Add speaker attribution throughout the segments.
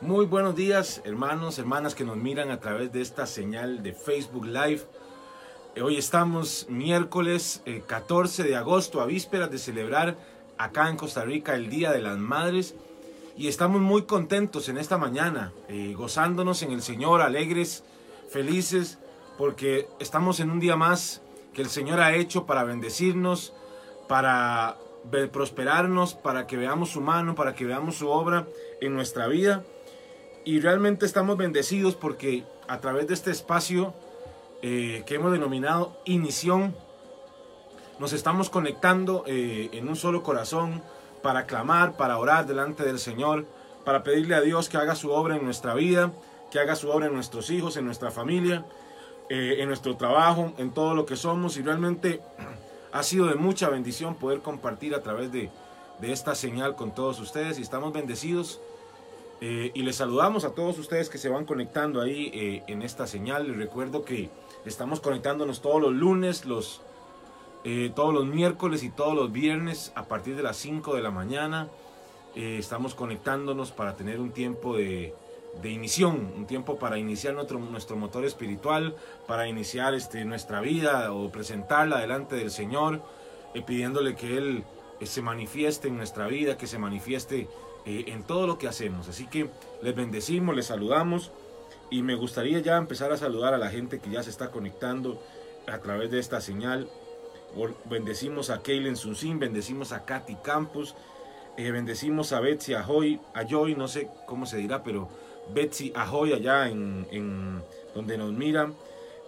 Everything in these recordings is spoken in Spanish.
Speaker 1: Muy buenos días, hermanos, hermanas que nos miran a través de esta señal de Facebook Live. Eh, Hoy estamos miércoles eh, 14 de agosto, a vísperas de celebrar acá en Costa Rica el Día de las Madres. Y estamos muy contentos en esta mañana, eh, gozándonos en el Señor, alegres, felices, porque estamos en un día más que el Señor ha hecho para bendecirnos, para prosperarnos, para que veamos su mano, para que veamos su obra en nuestra vida. Y realmente estamos bendecidos porque a través de este espacio eh, que hemos denominado Inición, nos estamos conectando eh, en un solo corazón para clamar, para orar delante del Señor, para pedirle a Dios que haga su obra en nuestra vida, que haga su obra en nuestros hijos, en nuestra familia, eh, en nuestro trabajo, en todo lo que somos. Y realmente ha sido de mucha bendición poder compartir a través de, de esta señal con todos ustedes y estamos bendecidos. Eh, y les saludamos a todos ustedes que se van conectando ahí eh, en esta señal. Les recuerdo que estamos conectándonos todos los lunes, los, eh, todos los miércoles y todos los viernes a partir de las 5 de la mañana. Estamos conectándonos para tener un tiempo de, de inición, un tiempo para iniciar nuestro, nuestro motor espiritual, para iniciar este, nuestra vida o presentarla delante del Señor, pidiéndole que Él se manifieste en nuestra vida, que se manifieste eh, en todo lo que hacemos. Así que les bendecimos, les saludamos y me gustaría ya empezar a saludar a la gente que ya se está conectando a través de esta señal. Bendecimos a Keilen Sunsin, bendecimos a Katy Campos, eh, bendecimos a Betsy Ajoy, Ajoy, no sé cómo se dirá, pero Betsy Ajoy allá en, en donde nos mira.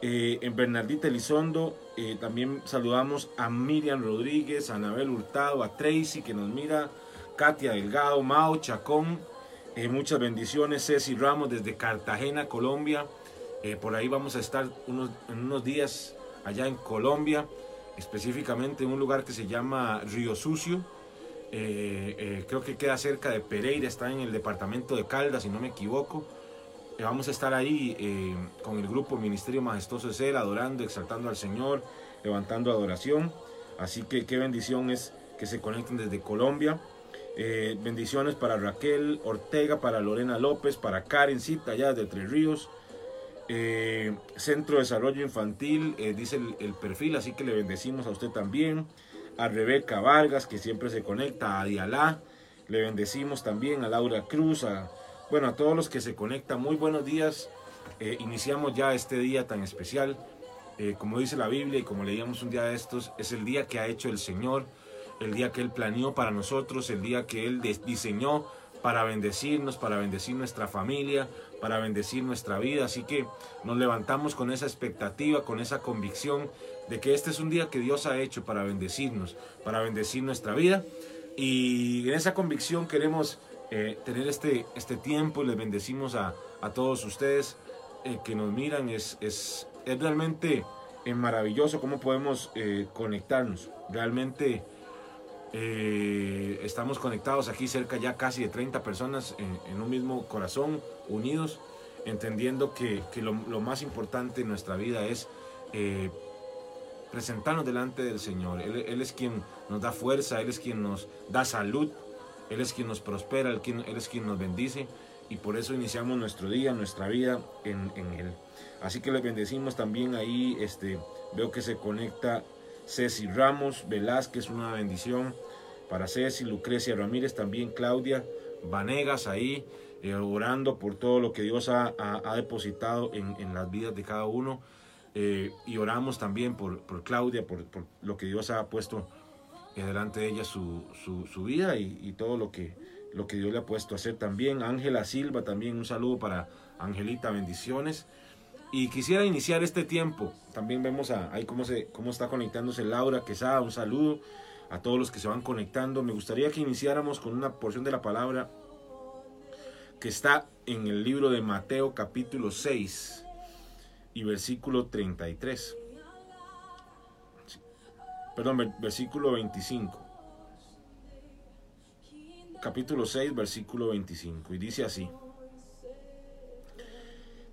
Speaker 1: Eh, en Bernardita Elizondo también saludamos a Miriam Rodríguez, a Anabel Hurtado, a Tracy que nos mira, Katia Delgado, Mao Chacón, eh, muchas bendiciones, Ceci Ramos desde Cartagena, Colombia. Eh, por ahí vamos a estar unos, unos días allá en Colombia, específicamente en un lugar que se llama Río Sucio. Eh, creo que queda cerca de Pereira, está en el departamento de Caldas, si no me equivoco. Vamos a estar ahí con el grupo Ministerio Majestuoso de Ser, adorando, exaltando al Señor, levantando adoración. Así que qué bendición es que se conecten desde Colombia. Eh, bendiciones para Raquel Ortega, para Lorena López, para Karen Cita, allá de Tres Ríos. Eh, Centro de Desarrollo Infantil, eh, dice el, perfil, así que le bendecimos a usted también. A Rebeca Vargas, que siempre se conecta, a Dialá, le bendecimos también, a Laura Cruz, a, bueno, a todos los que se conectan. Muy buenos días. Iniciamos ya este día tan especial. Como dice la Biblia y como leíamos un día de estos, es el día que ha hecho el Señor, el día que Él planeó para nosotros, el día que Él diseñó para bendecirnos, para bendecir nuestra familia, para bendecir nuestra vida. Así que nos levantamos con esa expectativa, con esa convicción de que este es un día que Dios ha hecho para bendecirnos, para bendecir nuestra vida. Y en esa convicción queremos eh, tener este, este tiempo y les bendecimos a, a todos ustedes eh, que nos miran. Es, es, es realmente eh, maravilloso cómo podemos conectarnos. Realmente eh, estamos conectados aquí cerca ya casi de 30 personas en, un mismo corazón, unidos, entendiendo que, que lo, más importante en nuestra vida es eh, presentarnos delante del Señor. Él, es quien nos da fuerza, Él es quien nos da salud, Él es quien nos prospera, Él es quien nos bendice y por eso iniciamos nuestro día, nuestra vida en, en Él. Así que les bendecimos también ahí, este, veo que se conecta Ceci Ramos Velázquez, una bendición para Ceci, Lucrecia Ramírez, también Claudia Vanegas ahí, eh, orando por todo lo que Dios ha, ha- depositado en, en las vidas de cada uno. Eh, y oramos también por, por Claudia, por, por lo que Dios ha puesto delante de ella su, su, su vida y, y todo lo que, lo que Dios le ha puesto a hacer también. Ángela Silva también, un saludo para Angelita, bendiciones. Y quisiera iniciar este tiempo. También vemos a, ahí cómo, se, cómo está conectándose Laura Quesada. Un saludo a todos los que se van conectando. Me gustaría que iniciáramos con una porción de la palabra que está en el libro de Mateo capítulo 6 y versículo 33. Sí. Perdón, ver- versículo 25. Capítulo 6, versículo 25. Y dice así.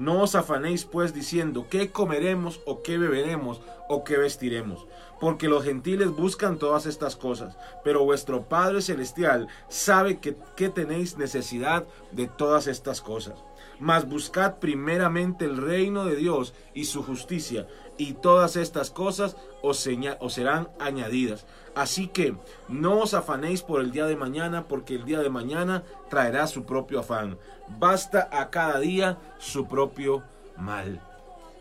Speaker 1: No os afanéis pues diciendo, ¿qué comeremos o qué beberemos o qué vestiremos? Porque los gentiles buscan todas estas cosas, pero vuestro Padre Celestial sabe que, que tenéis necesidad de todas estas cosas. Mas buscad primeramente el reino de Dios y su justicia, y todas estas cosas os, os, serán añadidas. Así que no os afanéis por el día de mañana, porque el día de mañana traerá su propio afán. Basta a cada día su propio mal.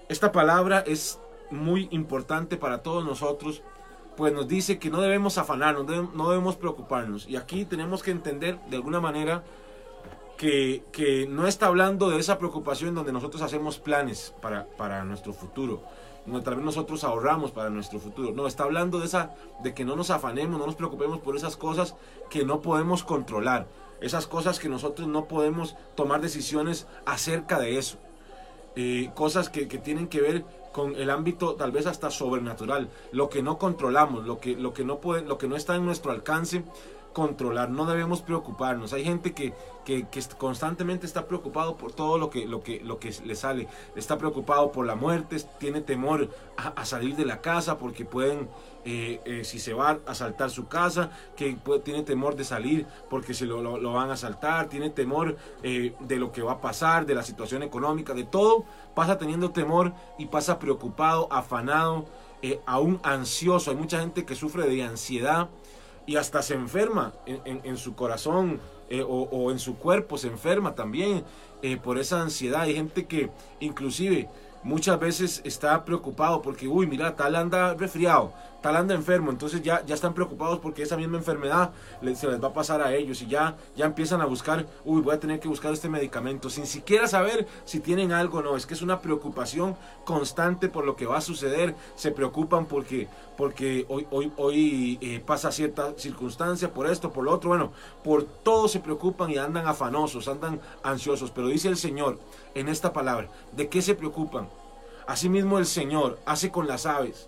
Speaker 1: Esta palabra es muy importante para todos nosotros, pues nos dice que no debemos afanarnos, no debemos preocuparnos. Y aquí tenemos que entender de alguna manera que, no está hablando de esa preocupación donde nosotros hacemos planes para, para nuestro futuro, donde tal vez nosotros ahorramos para nuestro futuro. No, está hablando de, esa, de que no nos afanemos, no nos preocupemos por esas cosas que no podemos controlar, esas cosas que nosotros no podemos tomar decisiones acerca de eso. Eh, cosas que, que, tienen que ver con el ámbito tal vez hasta sobrenatural, lo que no controlamos, lo que, lo que, no, puede, lo que no está en nuestro alcance, controlar, no debemos preocuparnos. Hay gente que, que, constantemente está preocupado por todo lo que, lo, que, lo que le sale. Está preocupado por la muerte, tiene temor a, salir de la casa porque pueden, eh, eh, si se va a asaltar su casa, que tiene temor de salir porque se lo, lo, van a asaltar, tiene temor eh, de lo que va a pasar, de la situación económica, de todo. Pasa teniendo temor y pasa preocupado, afanado, aún ansioso. Hay mucha gente que sufre de ansiedad y hasta se enferma en, su corazón eh, o, en su cuerpo, se enferma también eh, por esa ansiedad. Hay gente que inclusive muchas veces está preocupado porque, uy, mira, tal anda resfriado, tal anda enfermo, entonces ya, ya están preocupados porque esa misma enfermedad se les va a pasar a ellos y ya, ya empiezan a buscar, uy, voy a tener que buscar este medicamento sin siquiera saber si tienen algo o no. Es que es una preocupación constante por lo que va a suceder, se preocupan porque, porque hoy, hoy, hoy eh, pasa cierta circunstancia, por esto, por lo otro, bueno, por todo se preocupan y andan afanosos, andan ansiosos, pero dice el Señor en esta palabra, ¿de qué se preocupan? Asimismo el Señor hace con las aves.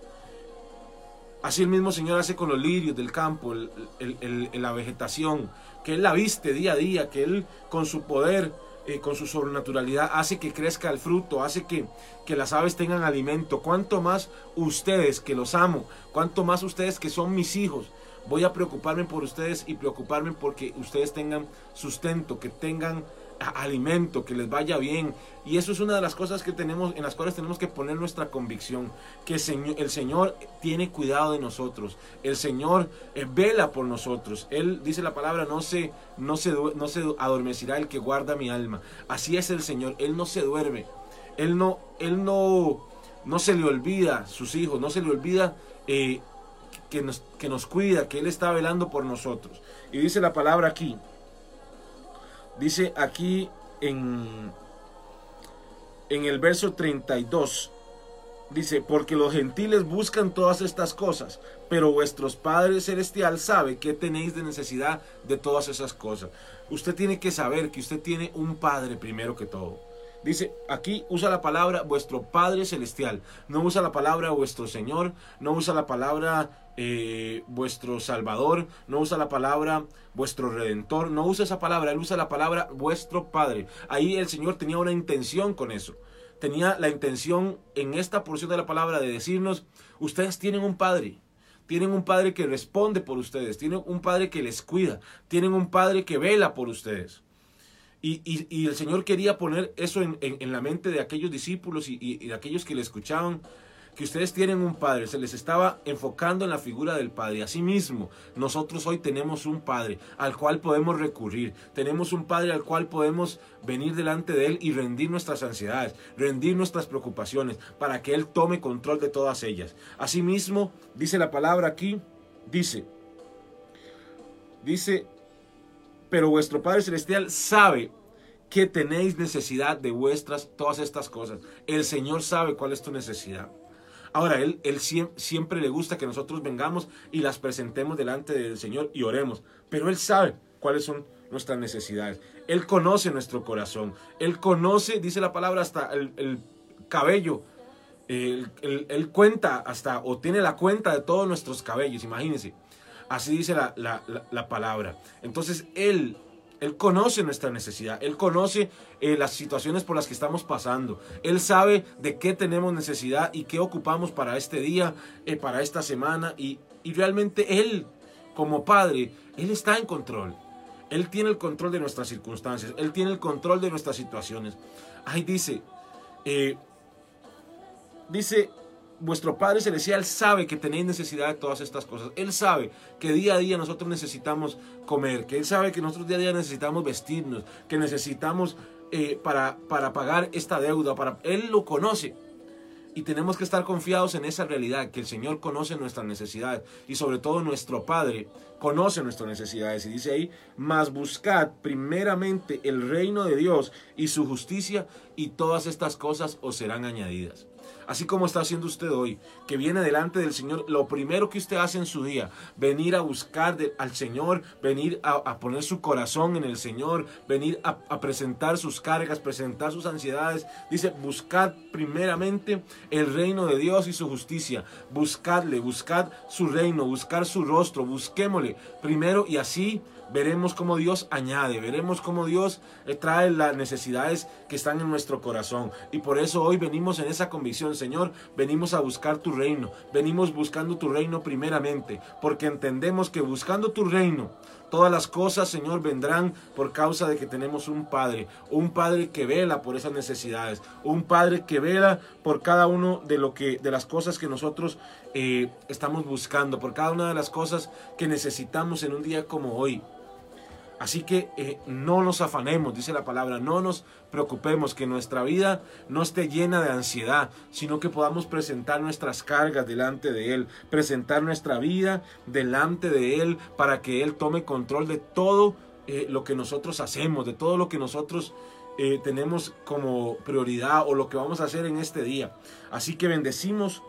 Speaker 1: Así el mismo Señor hace con los lirios del campo, la vegetación, que Él la viste día a día, que Él con su poder, eh, con su sobrenaturalidad, hace que crezca el fruto, hace que, que las aves tengan alimento. Cuanto más ustedes, que los amo, cuanto más ustedes que son mis hijos, voy a preocuparme por ustedes y preocuparme porque ustedes tengan sustento, que tengan alimento, que les vaya bien. Y eso es una de las cosas que tenemos, en las cuales tenemos que poner nuestra convicción, que el Señor tiene cuidado de nosotros, el Señor eh, vela por nosotros. Él dice la palabra, no se, no, se, no se adormecirá el que guarda mi alma. Así es el Señor, Él no se duerme, Él no, Él no, no se le olvida sus hijos, no se le olvida eh, que, nos, que nos cuida, que Él está velando por nosotros. Y dice la palabra aquí, Dice aquí en, en el verso 32, dice, porque los gentiles buscan todas estas cosas, pero vuestros padres celestial sabe que tenéis de necesidad de todas esas cosas. Usted tiene que saber que usted tiene un padre primero que todo. Dice, aquí usa la palabra vuestro Padre Celestial, no usa la palabra vuestro Señor, no usa la palabra eh, vuestro Salvador, no usa la palabra vuestro Redentor, no usa esa palabra, él usa la palabra vuestro Padre. Ahí el Señor tenía una intención con eso. Tenía la intención en esta porción de la palabra de decirnos, ustedes tienen un Padre, tienen un Padre que responde por ustedes, tienen un Padre que les cuida, tienen un Padre que vela por ustedes. Y, el Señor quería poner eso en, la mente de aquellos discípulos y, de aquellos que le escuchaban, que ustedes tienen un Padre, se les estaba enfocando en la figura del Padre. Asimismo, nosotros hoy tenemos un Padre al cual podemos recurrir, tenemos un Padre al cual podemos venir delante de Él y rendir nuestras ansiedades, rendir nuestras preocupaciones, para que Él tome control de todas ellas. Asimismo, dice la palabra aquí, dice, dice, pero vuestro Padre Celestial sabe que tenéis necesidad de vuestras, todas estas cosas. El Señor sabe cuál es tu necesidad. Ahora, Él, él siempre le gusta que nosotros vengamos y las presentemos delante del Señor y oremos. Pero Él sabe cuáles son nuestras necesidades. Él conoce nuestro corazón. Él conoce, dice la palabra, hasta el, cabello. Él, cuenta hasta, o tiene la cuenta de todos nuestros cabellos, imagínense. Así dice la, la palabra. Entonces Él él conoce nuestra necesidad, Él conoce eh, las situaciones por las que estamos pasando, Él sabe de qué tenemos necesidad y qué ocupamos para este día, eh, para esta semana y, realmente Él, como Padre, Él está en control. Él tiene el control de nuestras circunstancias, Él tiene el control de nuestras situaciones. Ahí dice, eh, dice vuestro Padre Celestial sabe que tenéis necesidad de todas estas cosas. Él sabe que día a día nosotros necesitamos comer, que Él sabe que nosotros día a día necesitamos vestirnos, que necesitamos eh, para, para pagar esta deuda. Para, Él lo conoce. Y tenemos que estar confiados en esa realidad, que el Señor conoce nuestras necesidades y sobre todo nuestro Padre conoce nuestras necesidades. Y dice ahí, mas buscad primeramente el reino de Dios y su justicia y todas estas cosas os serán añadidas así como está haciendo usted hoy, que viene delante del Señor, lo primero que usted hace en su día, venir a buscar al Señor, venir a, poner su corazón en el Señor, venir a, presentar sus cargas, presentar sus ansiedades. Dice, buscad primeramente el reino de Dios y su justicia. Buscadle, buscad su reino, buscar su rostro, busquémosle primero y así veremos cómo Dios añade, veremos cómo Dios eh, trae las necesidades que están en nuestro corazón. Y por eso hoy venimos en esa convicción, Señor, venimos a buscar tu reino, venimos buscando tu reino primeramente, porque entendemos que buscando tu reino, todas las cosas, Señor, vendrán por causa de que tenemos un Padre, un Padre que vela por esas necesidades, un Padre que vela por cada uno de lo que, de las cosas que nosotros eh, estamos buscando, por cada una de las cosas que necesitamos en un día como hoy. Así que eh, no nos afanemos, dice la palabra, no nos preocupemos, que nuestra vida no esté llena de ansiedad, sino que podamos presentar nuestras cargas delante de Él, presentar nuestra vida delante de Él para que Él tome control de todo eh, lo que nosotros hacemos, de todo lo que nosotros eh, tenemos como prioridad o lo que vamos a hacer en este día. Así que bendecimos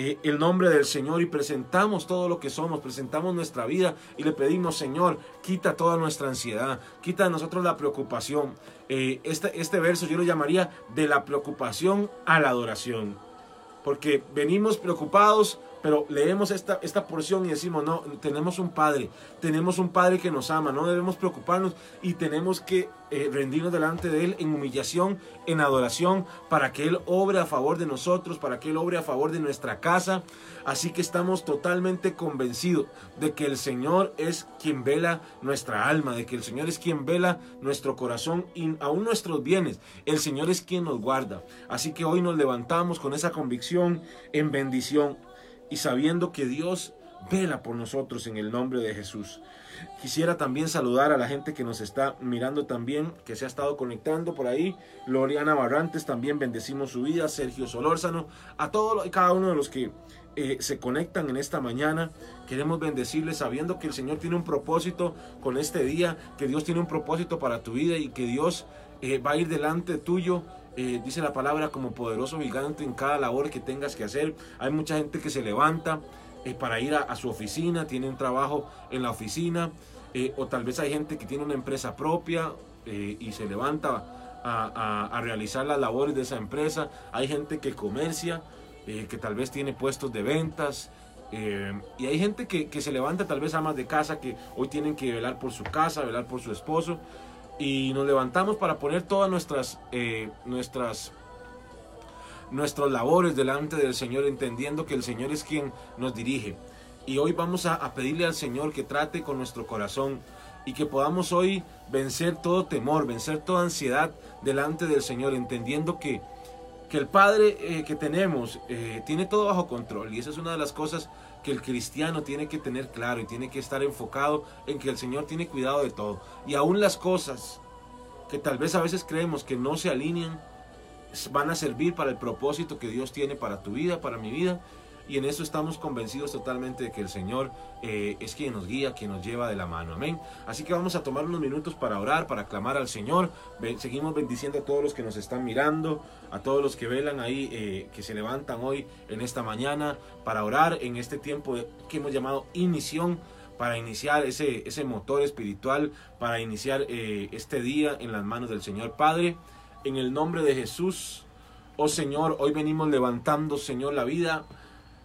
Speaker 1: eh, el nombre del Señor y presentamos todo lo que somos, presentamos nuestra vida y le pedimos, Señor, quita toda nuestra ansiedad, quita de nosotros la preocupación. Eh, este, este verso yo lo llamaría de la preocupación a la adoración. Porque venimos preocupados pero leemos esta, esta porción y decimos, no, tenemos un Padre, tenemos un Padre que nos ama, no debemos preocuparnos y tenemos que eh, rendirnos delante de Él en humillación, en adoración, para que Él obre a favor de nosotros, para que Él obre a favor de nuestra casa. Así que estamos totalmente convencidos de que el Señor es quien vela nuestra alma, de que el Señor es quien vela nuestro corazón y aún nuestros bienes. El Señor es quien nos guarda. Así que hoy nos levantamos con esa convicción en bendición y sabiendo que Dios vela por nosotros en el nombre de Jesús. Quisiera también saludar a la gente que nos está mirando también, que se ha estado conectando por ahí. Loriana Barrantes, también bendecimos su vida. Sergio Solórzano, a todos y cada uno de los que eh, se conectan en esta mañana. Queremos bendecirles sabiendo que el Señor tiene un propósito con este día, que Dios tiene un propósito para tu vida y que Dios eh, va a ir delante tuyo eh, dice la palabra, como poderoso gigante en cada labor que tengas que hacer. Hay mucha gente que se levanta eh, para ir a, su oficina, tiene un trabajo en la oficina, eh, o tal vez hay gente que tiene una empresa propia y se levanta a, realizar las labores de esa empresa. Hay gente que comercia, que tal vez tiene puestos de ventas. y hay gente que, que se levanta tal vez amas de casa que hoy tienen que velar por su casa, velar por su esposo y nos levantamos para poner todas nuestras, eh, nuestras, labores delante del Señor, entendiendo que el Señor es quien nos dirige. Y hoy vamos a, pedirle al Señor que trate con nuestro corazón y que podamos hoy vencer todo temor, vencer toda ansiedad delante del Señor, entendiendo que que el Padre eh, que tenemos eh, tiene todo bajo control y esa es una de las cosas que el cristiano tiene que tener claro y tiene que estar enfocado en que el Señor tiene cuidado de todo. Y aún las cosas que tal vez a veces creemos que no se alinean, van a servir para el propósito que Dios tiene para tu vida, para mi vida. Y en eso estamos convencidos totalmente de que el Señor eh, es quien nos guía, quien nos lleva de la mano. Amén. Así que vamos a tomar unos minutos para orar, para clamar al Señor. seguimos bendiciendo a todos los que nos están mirando, a todos los que velan ahí, eh, que se levantan hoy en esta mañana para orar en este tiempo que hemos llamado inición para iniciar ese, ese motor espiritual, para iniciar eh, este día en las manos del Señor Padre. En el nombre de Jesús, oh Señor, hoy venimos levantando, Señor, la vida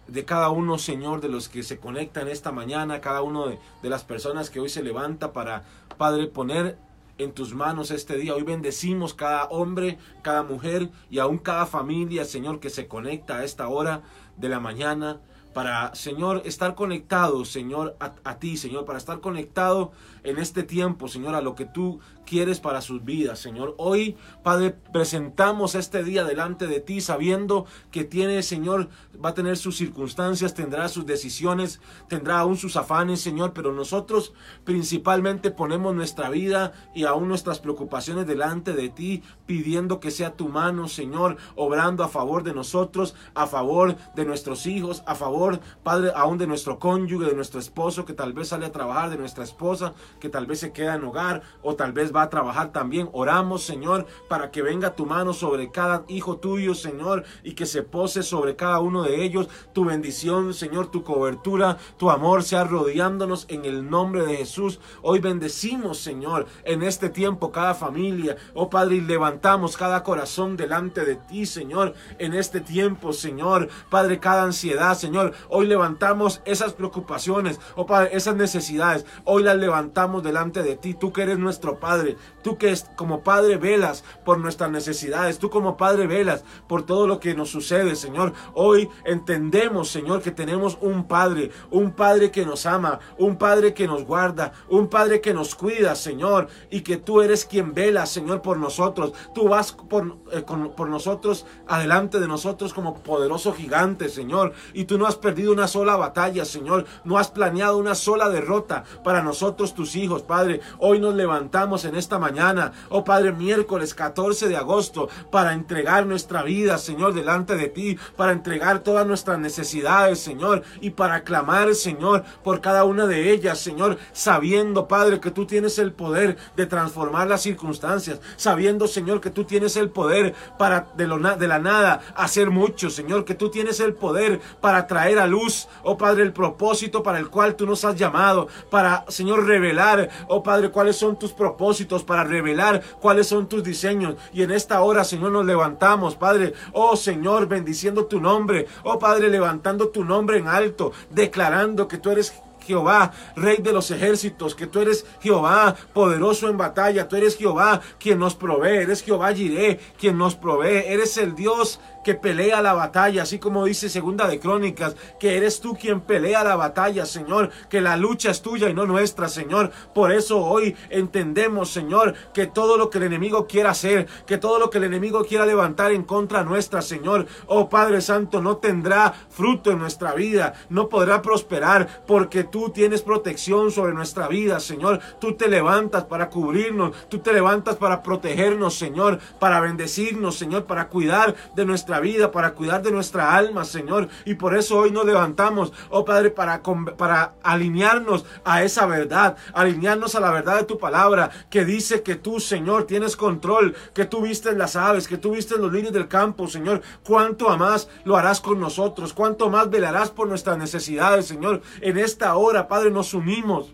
Speaker 1: de cada uno, Señor, de los que se conectan esta mañana, cada uno de, de, las personas que hoy se levanta para, Padre, poner en tus manos este día. Hoy bendecimos cada hombre, cada mujer y aún cada familia, Señor, que se conecta a esta hora de la mañana para, Señor, estar conectado, Señor, a, ti, Señor, para estar conectado en este tiempo, Señor, a lo que tú quieres para sus vidas, Señor. Hoy, Padre, presentamos este día delante de ti sabiendo que tiene, Señor, va a tener sus circunstancias, tendrá sus decisiones, tendrá aún sus afanes, Señor, pero nosotros principalmente ponemos nuestra vida y aún nuestras preocupaciones delante de ti, pidiendo que sea tu mano, Señor, obrando a favor de nosotros, a favor de nuestros hijos, a favor, Padre, aún de nuestro cónyuge, de nuestro esposo que tal vez sale a trabajar, de nuestra esposa que tal vez se queda en hogar o tal vez va a trabajar también. Oramos, Señor, para que venga tu mano sobre cada hijo tuyo, Señor, y que se pose sobre cada uno de ellos. Tu bendición, Señor, tu cobertura, tu amor sea rodeándonos en el nombre de Jesús. Hoy bendecimos, Señor, en este tiempo cada familia. Oh Padre, y levantamos cada corazón delante de ti, Señor, en este tiempo, Señor. Padre, cada ansiedad, Señor. Hoy levantamos esas preocupaciones, oh Padre, esas necesidades. Hoy las levantamos delante de ti. Tú que eres nuestro Padre tú que como Padre velas por nuestras necesidades, tú como Padre velas por todo lo que nos sucede, Señor. Hoy entendemos, Señor, que tenemos un Padre, un Padre que nos ama, un Padre que nos guarda, un Padre que nos cuida, Señor, y que tú eres quien vela, Señor, por nosotros. Tú vas por, eh, por nosotros, adelante de nosotros como poderoso gigante, Señor, y tú no has perdido una sola batalla, Señor, no has planeado una sola derrota para nosotros, tus hijos, Padre. Hoy nos levantamos en esta mañana, oh Padre, miércoles 14 de agosto, para entregar nuestra vida, Señor, delante de ti, para entregar todas nuestras necesidades, Señor, y para clamar, Señor, por cada una de ellas, Señor, sabiendo, Padre, que tú tienes el poder de transformar las circunstancias, sabiendo, Señor, que tú tienes el poder para de, la nada hacer mucho, Señor, que tú tienes el poder para traer a luz, oh Padre, el propósito para el cual tú nos has llamado, para, Señor, revelar, oh Padre, cuáles son tus propósitos para revelar cuáles son tus diseños. Y en esta hora, Señor, nos levantamos, Padre. Oh Señor, bendiciendo tu nombre. Oh Padre, levantando tu nombre en alto, declarando que tú eres Jehová, Rey de los ejércitos, que tú eres Jehová, poderoso en batalla, tú eres Jehová quien nos provee, eres Jehová Jireh, quien nos provee, eres el Dios que pelea la batalla, así como dice Segunda de Crónicas, que eres tú quien pelea la batalla, Señor, que la lucha es tuya y no nuestra, Señor. Por eso hoy entendemos, Señor, que todo lo que el enemigo quiera hacer, que todo lo que el enemigo quiera levantar en contra nuestra, Señor, oh Padre Santo, no tendrá fruto en nuestra vida, no podrá prosperar, porque tú tienes protección sobre nuestra vida, Señor. Tú te levantas para cubrirnos, tú te levantas para protegernos, Señor, para bendecirnos, Señor, para cuidar de nuestra vida, para cuidar de nuestra alma, Señor. Y por eso hoy nos levantamos, oh Padre, para, para alinearnos a esa verdad, alinearnos a la verdad de tu palabra, que dice que tú, Señor, tienes control, que tú viste las aves, que tú viste los líneas del campo, Señor. Cuánto más lo harás con nosotros, cuánto más velarás por nuestras necesidades, Señor. En esta hora, Padre, nos unimos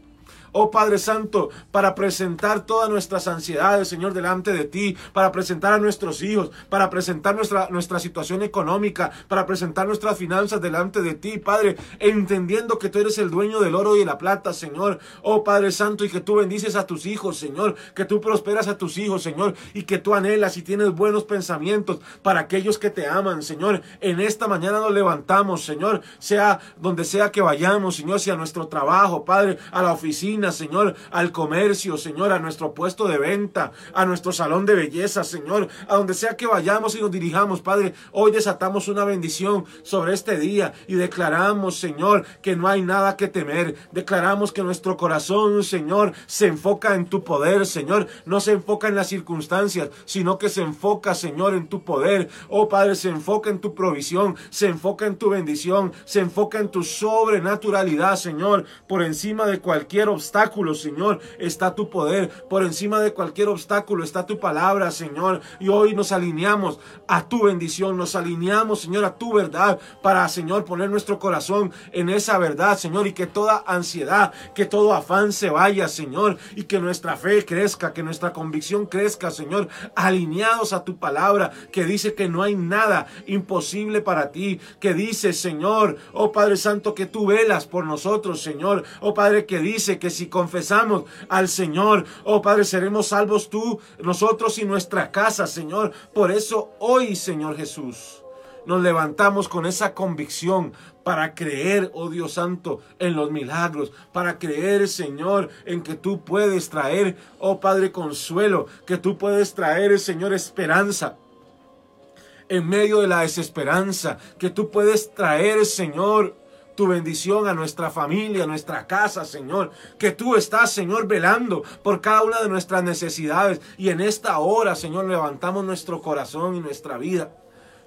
Speaker 1: oh Padre Santo, para presentar todas nuestras ansiedades, Señor, delante de ti, para presentar a nuestros hijos, para presentar nuestra, nuestra situación económica, para presentar nuestras finanzas delante de ti, Padre, entendiendo que tú eres el dueño del oro y de la plata, Señor, oh Padre Santo, y que tú bendices a tus hijos, Señor, que tú prosperas a tus hijos, Señor, y que tú anhelas y tienes buenos pensamientos para aquellos que te aman, Señor. En esta mañana nos levantamos, Señor, sea donde sea que vayamos, Señor, sea nuestro trabajo, Padre, a la oficina, Señor, al comercio, Señor, a nuestro puesto de venta, a nuestro salón de belleza, Señor, a donde sea que vayamos y nos dirijamos, Padre. Hoy desatamos una bendición sobre este día y declaramos, Señor, que no hay nada que temer. Declaramos que nuestro corazón, Señor, se enfoca en tu poder, Señor. No se enfoca en las circunstancias, sino que se enfoca, Señor, en tu poder. Oh Padre, se enfoca en tu provisión, se enfoca en tu bendición, se enfoca en tu sobrenaturalidad, Señor. Por encima de cualquier obstáculo, Señor, está tu poder. Por encima de cualquier obstáculo está tu palabra, Señor. Y hoy nos alineamos a tu bendición, nos alineamos, Señor, a tu verdad para, Señor, poner nuestro corazón en esa verdad, Señor, y que toda ansiedad, que todo afán se vaya, Señor, y que nuestra fe crezca, que nuestra convicción crezca, Señor, alineados a tu palabra, que dice que no hay nada imposible para ti, que dice, Señor, oh Padre Santo, que tú velas por nosotros, Señor, oh Padre, que dice que si confesamos al Señor, oh Padre, seremos salvos tú, nosotros y nuestra casa, Señor. Por eso hoy, Señor Jesús, nos levantamos con esa convicción para creer, oh Dios Santo, en los milagros, para creer, Señor, en que tú puedes traer, oh Padre, consuelo, que tú puedes traer, Señor, esperanza en medio de la desesperanza, que tú puedes traer, Señor, tu bendición a nuestra familia, a nuestra casa, Señor. Que tú estás, Señor, velando por cada una de nuestras necesidades. Y en esta hora, Señor, levantamos nuestro corazón y nuestra vida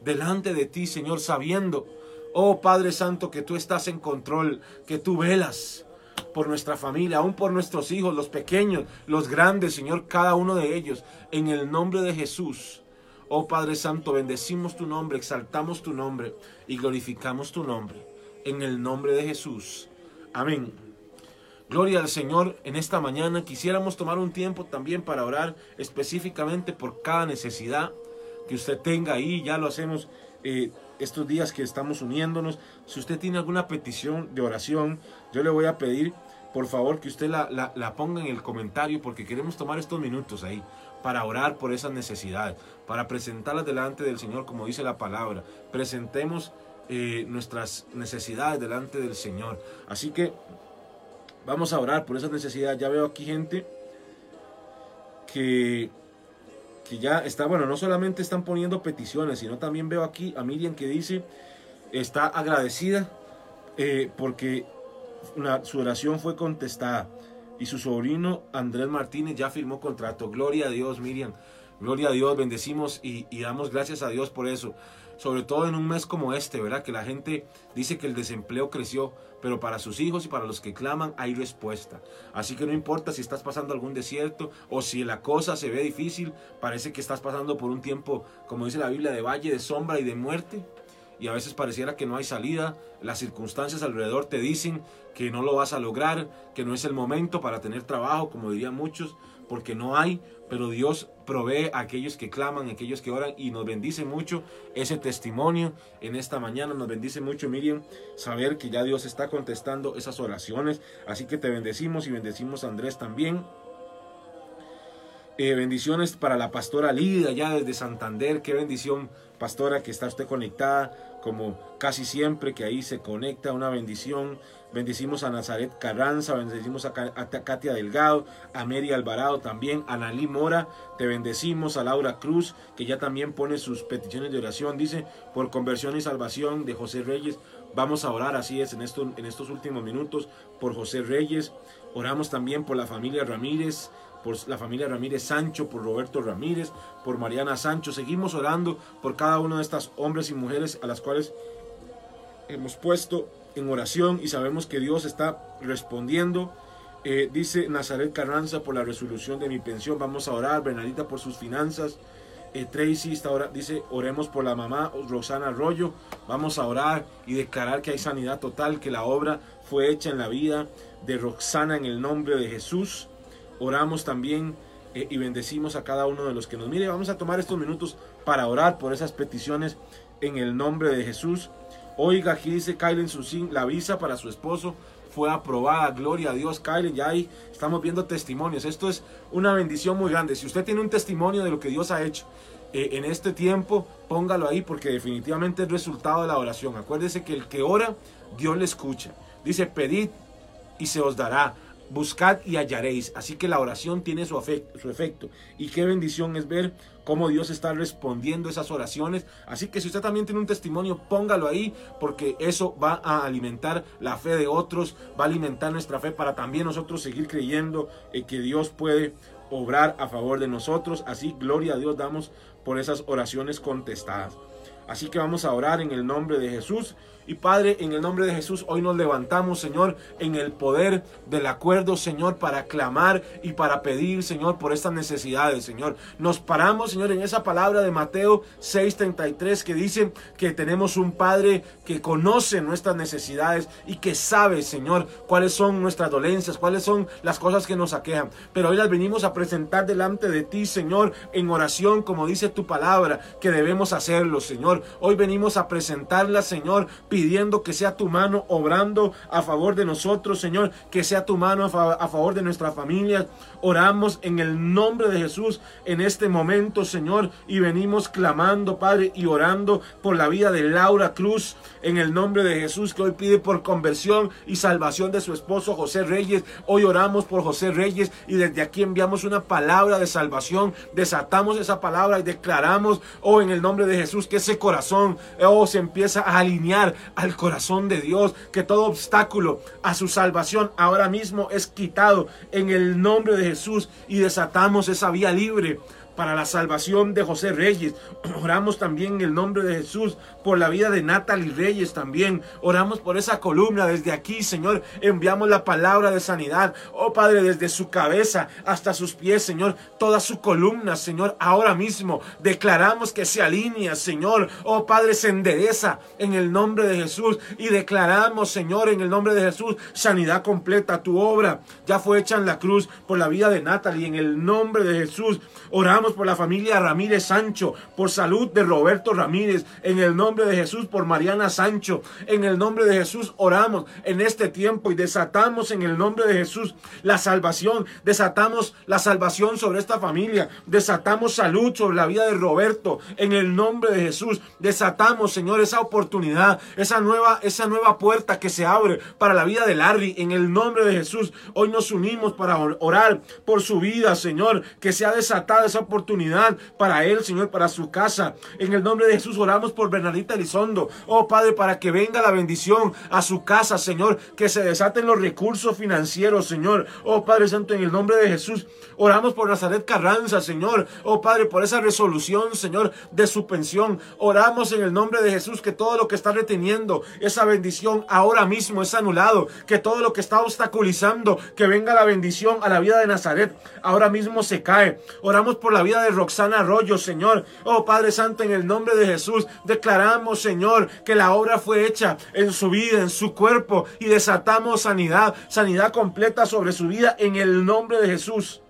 Speaker 1: delante de ti, Señor, sabiendo, oh Padre Santo, que tú estás en control, que tú velas por nuestra familia, aún por nuestros hijos, los pequeños, los grandes, Señor, cada uno de ellos, en el nombre de Jesús. Oh Padre Santo, bendecimos tu nombre, exaltamos tu nombre y glorificamos tu nombre. En el nombre de Jesús. Amén. Gloria al Señor. En esta mañana quisiéramos tomar un tiempo también para orar específicamente por cada necesidad que usted tenga ahí. Ya lo hacemos eh, estos días que estamos uniéndonos. Si usted tiene alguna petición de oración, yo le voy a pedir por favor que usted la, la, ponga en el comentario porque queremos tomar estos minutos ahí para orar por esas necesidades, para presentarlas delante del Señor como dice la palabra. Presentemos eh, nuestras necesidades delante del Señor. Así que vamos a orar por esas necesidades. Ya veo aquí gente que, que ya está, bueno, no solamente están poniendo peticiones, sino también veo aquí a Miriam que dice, está agradecida eh, porque su oración fue contestada y su sobrino Andrés Martínez ya firmó contrato. Gloria a Dios, Miriam. Gloria a Dios, bendecimos y, y, damos gracias a Dios por eso. Sobre todo en un mes como este, ¿verdad? Que la gente dice que el desempleo creció, pero para sus hijos y para los que claman hay respuesta. Así que no importa si estás pasando algún desierto o si la cosa se ve difícil, parece que estás pasando por un tiempo, como dice la Biblia, de valle de sombra y de muerte y a veces pareciera que no hay salida, las circunstancias alrededor te dicen que no lo vas a lograr, que no es el momento para tener trabajo, como dirían muchos, porque no hay, pero Dios provee a aquellos que claman, a aquellos que oran y nos bendice mucho ese testimonio en esta mañana, nos bendice mucho Miriam, saber que ya Dios está contestando esas oraciones, así que te bendecimos y bendecimos a Andrés también. Eh, bendiciones para la pastora Lida, ya desde Santander. Qué bendición, pastora, que está usted conectada como casi siempre, que ahí se conecta, una bendición. Bendecimos a Nazaret Carranza, bendecimos a, Katia Delgado, a Mary Alvarado también, a Nalí Mora, te bendecimos, a Laura Cruz, que ya también pone sus peticiones de oración, dice, por conversión y salvación de José Reyes. Vamos a orar, así es, en, en estos últimos minutos, por José Reyes. Oramos también por la familia Ramírez, por la familia Ramírez Sancho, por Roberto Ramírez, por Mariana Sancho. Seguimos orando por cada uno de estas hombres y mujeres a las cuales hemos puesto en oración y sabemos que Dios está respondiendo. Eh, dice Nazaret Carranza por la resolución de mi pensión. Vamos a orar. Bernadita por sus finanzas. Eh, Tracy está ahora, dice, oremos por la mamá Rosana Arroyo. Vamos a orar y declarar que hay sanidad total, que la obra fue hecha en la vida de Roxana en el nombre de Jesús. Oramos también eh, y bendecimos a cada uno de los que nos mire. Vamos a tomar estos minutos para orar por esas peticiones en el nombre de Jesús. Oiga, aquí dice Kylen Susin, la visa para su esposo fue aprobada. Gloria a Dios, Kylen. Ya ahí estamos viendo testimonios. Esto es una bendición muy grande. Si usted tiene un testimonio de lo que Dios ha hecho eh, en este tiempo, póngalo ahí porque definitivamente es resultado de la oración. Acuérdese que el que ora, Dios le escucha. Dice, pedid y se os dará buscad y hallaréis. Así que la oración tiene su, efecto. Y qué bendición es ver cómo Dios está respondiendo esas oraciones. Así que si usted también tiene un testimonio, póngalo ahí, porque eso va a alimentar la fe de otros, va a alimentar nuestra fe para también nosotros seguir creyendo en que Dios puede obrar a favor de nosotros. Así, gloria a Dios damos por esas oraciones contestadas. Así que vamos a orar en el nombre de Jesús. Y Padre, en el nombre de Jesús, hoy nos levantamos, Señor, en el poder del acuerdo, Señor, para clamar y para pedir, Señor, por estas necesidades, Señor. Nos paramos, Señor, en esa palabra de Mateo 6:33 que dice que tenemos un Padre que conoce nuestras necesidades y que sabe, Señor, cuáles son nuestras dolencias, cuáles son las cosas que nos aquejan. Pero hoy las venimos a presentar delante de ti, Señor, en oración, como dice tu palabra, que debemos hacerlo, Señor. Hoy venimos a presentarlas, Señor, pidiendo que sea tu mano obrando a favor de nosotros, Señor, que sea tu mano a, favor de nuestra familia. Oramos en el nombre de Jesús en este momento, Señor, y venimos clamando, Padre, y orando por la vida de Laura Cruz, en el nombre de Jesús, que hoy pide por conversión y salvación de su esposo José Reyes. Hoy oramos por José Reyes y desde aquí enviamos una palabra de salvación, desatamos esa palabra y declaramos, oh, en el nombre de Jesús, que ese corazón, oh, se empieza a alinear al corazón de Dios, que todo obstáculo a su salvación ahora mismo es quitado. En el nombre de Jesús y desatamos esa vía libre para la salvación de José Reyes. Oramos también en el nombre de Jesús por la vida de Natalie Reyes también. Oramos por esa columna desde aquí, Señor. Enviamos la palabra de sanidad. Oh Padre, desde su cabeza hasta sus pies, Señor. Toda su columna, Señor. Ahora mismo declaramos que se alinea, Señor. Oh Padre, se endereza en el nombre de Jesús. Y declaramos, Señor, en el nombre de Jesús, sanidad completa. Tu obra ya fue hecha en la cruz por la vida de Natalie. En el nombre de Jesús, oramos por la familia Ramírez Sancho, por salud de Roberto Ramírez, en el nombre de Jesús, por Mariana Sancho, en el nombre de Jesús oramos en este tiempo y desatamos en el nombre de Jesús la salvación, desatamos la salvación sobre esta familia, desatamos salud sobre la vida de Roberto, en el nombre de Jesús, desatamos, Señor, esa oportunidad, esa nueva, esa nueva puerta que se abre para la vida de Larry, en el nombre de Jesús. Hoy nos unimos para orar por su vida, Señor, que sea desatada esa oportunidad oportunidad para él, Señor, para su casa. En el nombre de Jesús oramos por Bernadita Elizondo. Oh Padre, para que venga la bendición a su casa, Señor, que se desaten los recursos financieros, Señor. Oh Padre Santo, en el nombre de Jesús, oramos por Nazaret Carranza, Señor. Oh Padre, por esa resolución, Señor, de su pensión. Oramos en el nombre de Jesús que todo lo que está reteniendo esa bendición ahora mismo es anulado. Que todo lo que está obstaculizando que venga la bendición a la vida de Nazaret ahora mismo se cae. Oramos por la vida de Roxana Arroyo, Señor. Oh Padre Santo, en el nombre de Jesús, declaramos, Señor, que la obra fue hecha en su vida, en su cuerpo, y desatamos sanidad, sanidad completa sobre su vida en el nombre de Jesús.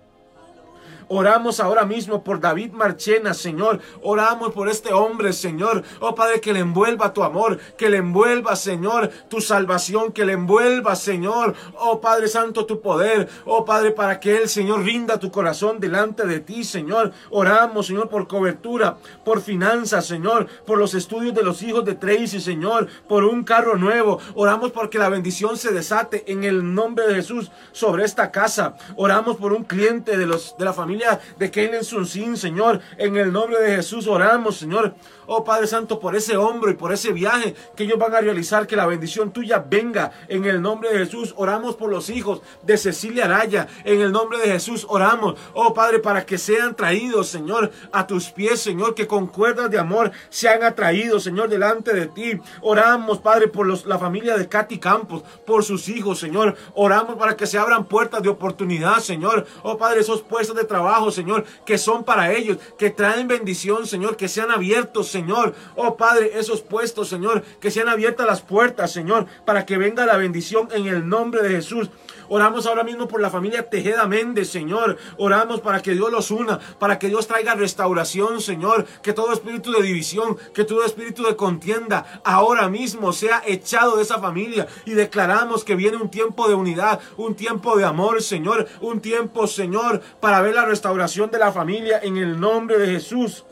Speaker 1: Oramos ahora mismo por David Marchena, Señor. Oramos por este hombre, Señor. Oh Padre, que le envuelva tu amor, que le envuelva, Señor, tu salvación, que le envuelva, Señor. Oh Padre Santo, tu poder. Oh Padre, para que él, Señor, rinda tu corazón delante de ti, Señor. Oramos, Señor, por cobertura, por finanzas, Señor, por los estudios de los hijos de Tracy, Señor, por un carro nuevo. Oramos porque la bendición se desate en el nombre de Jesús sobre esta casa. Oramos por un cliente de los de la familia de Kellen Sunsin, Señor. En el nombre de Jesús oramos, Señor. Oh Padre Santo, por ese hombro y por ese viaje que ellos van a realizar, que la bendición tuya venga. En el nombre de Jesús oramos por los hijos de Cecilia Araya. En el nombre de Jesús oramos, oh Padre, para que sean traídos, Señor, a tus pies, Señor, que con cuerdas de amor sean atraídos, Señor, delante de ti. Oramos, Padre, por los, la familia de Katy Campos, por sus hijos, Señor. Oramos para que se abran puertas de oportunidad, Señor. Oh Padre, esos puestos de trabajo Señor, que son para ellos, que traen bendición, Señor, que sean abiertos, Señor. Oh Padre, esos puestos, Señor, que sean abiertas las puertas, Señor, para que venga la bendición en el nombre de Jesús. Oramos ahora mismo por la familia Tejeda Méndez, Señor. Oramos para que Dios los una, para que Dios traiga restauración, Señor. Que todo espíritu de división, que todo espíritu de contienda ahora mismo sea echado de esa familia. Y declaramos que viene un tiempo de unidad, un tiempo de amor, Señor. Un tiempo, Señor, para ver la restauración de la familia en el nombre de Jesús.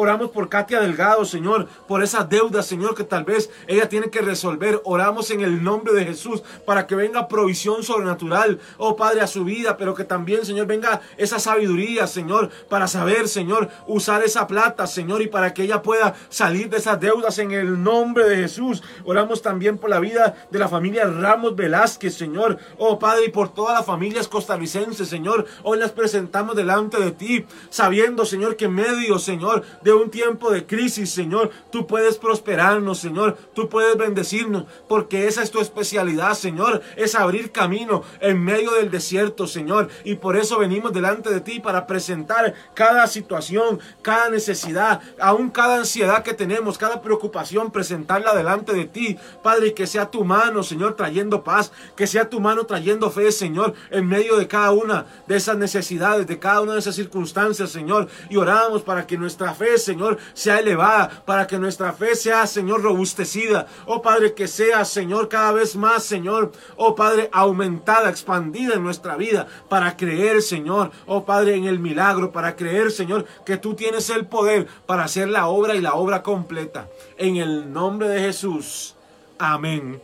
Speaker 1: Oramos por Katia Delgado, Señor, por esas deudas, Señor, que tal vez ella tiene que resolver. Oramos en el nombre de Jesús para que venga provisión sobrenatural, oh Padre, a su vida, pero que también, Señor, venga esa sabiduría, Señor, para saber, Señor, usar esa plata, Señor, y para que ella pueda salir de esas deudas en el nombre de Jesús. Oramos también por la vida de la familia Ramos Velázquez, Señor, oh Padre, y por todas las familias costarricenses, Señor. Hoy las presentamos delante de ti, sabiendo, Señor, que medio, Señor, un tiempo de crisis, Señor, tú puedes prosperarnos, Señor, tú puedes bendecirnos, porque esa es tu especialidad, Señor, es abrir camino en medio del desierto, Señor, y por eso venimos delante de ti para presentar cada situación, cada necesidad, aún cada ansiedad que tenemos, cada preocupación, presentarla delante de ti, Padre, y que sea tu mano, Señor, trayendo paz, que sea tu mano trayendo fe, Señor, en medio de cada una de esas necesidades, de cada una de esas circunstancias, Señor, y oramos para que nuestra fe, Señor, sea elevada, para que nuestra fe sea, Señor, robustecida, oh Padre, que sea, Señor, cada vez más, Señor, oh Padre, aumentada, expandida en nuestra vida, para creer, Señor, oh Padre, en el milagro, para creer, Señor, que tú tienes el poder para hacer la obra y la obra completa. En el nombre de Jesús. Amén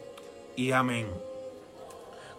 Speaker 1: y amén.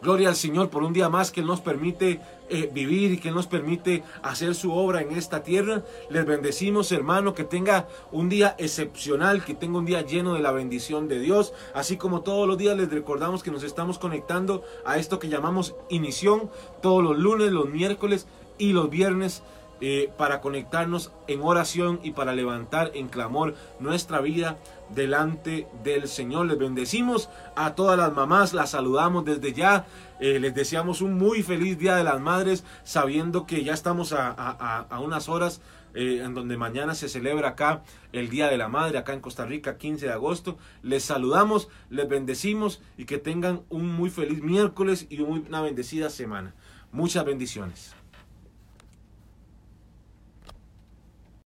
Speaker 1: Gloria al Señor por un día más que nos permite eh, vivir y que nos permite hacer su obra en esta tierra. Les bendecimos, hermano, que tenga un día excepcional, que tenga un día lleno de la bendición de Dios. Así como todos los días les recordamos que nos estamos conectando a esto que llamamos inición todos los lunes, los miércoles y los viernes. Eh, para conectarnos en oración y para levantar en clamor nuestra vida delante del Señor. Les bendecimos a todas las mamás, las saludamos desde ya. Eh, les deseamos un muy feliz Día de las Madres, sabiendo que ya estamos a, unas horas eh, en donde mañana se celebra acá el Día de la Madre, acá en Costa Rica, 15 de agosto. Les saludamos, les bendecimos y que tengan un muy feliz miércoles y una bendecida semana. Muchas bendiciones.